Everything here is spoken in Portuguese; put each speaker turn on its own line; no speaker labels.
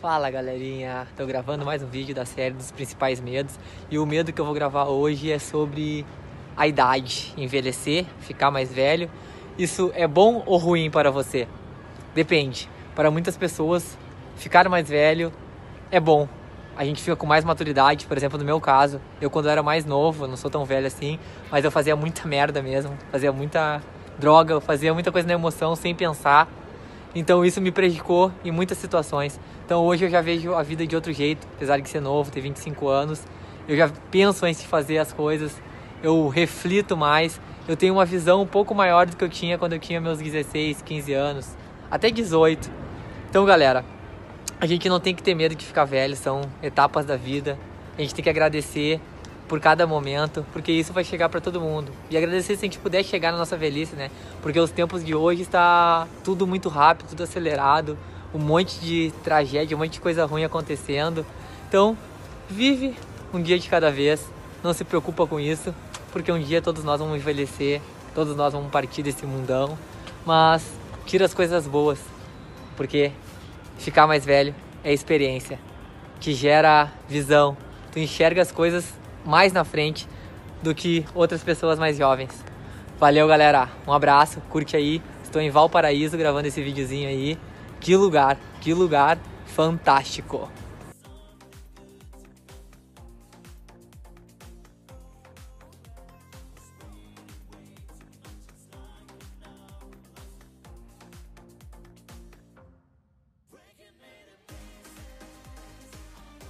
Fala galerinha, tô gravando mais um vídeo da série dos principais medos e o medo que eu vou gravar hoje é sobre a idade, envelhecer, ficar mais velho. Isso é bom ou ruim para você? Depende. Para muitas pessoas, ficar mais velho é bom. A gente fica com mais maturidade, por exemplo, no meu caso, eu quando era mais novo, não sou tão velho assim, mas eu fazia muita merda mesmo, fazia muita droga, eu fazia muita coisa na emoção sem pensar então isso me prejudicou em muitas situações. Então hoje eu já vejo a vida de outro jeito, apesar de ser novo, ter 25 anos. Eu já penso antes de fazer as coisas, eu reflito mais, eu tenho uma visão um pouco maior do que eu tinha quando eu tinha meus 16, 15 anos, até 18. Então, galera, a gente não tem que ter medo de ficar velho, são etapas da vida. A gente tem que agradecer por cada momento, porque isso vai chegar para todo mundo. E agradecer se a gente puder chegar na nossa velhice, né? Porque os tempos de hoje está tudo muito rápido, tudo acelerado, um monte de tragédia, um monte de coisa ruim acontecendo. Então, vive um dia de cada vez, não se preocupa com isso, porque um dia todos nós vamos envelhecer, todos nós vamos partir desse mundão, mas tira as coisas boas, porque ficar mais velho é experiência que gera visão. Tu enxerga as coisas mais na frente do que outras pessoas mais jovens. Valeu, galera. Um abraço, curte aí. Estou em Valparaíso gravando esse videozinho aí. Que lugar, que lugar fantástico.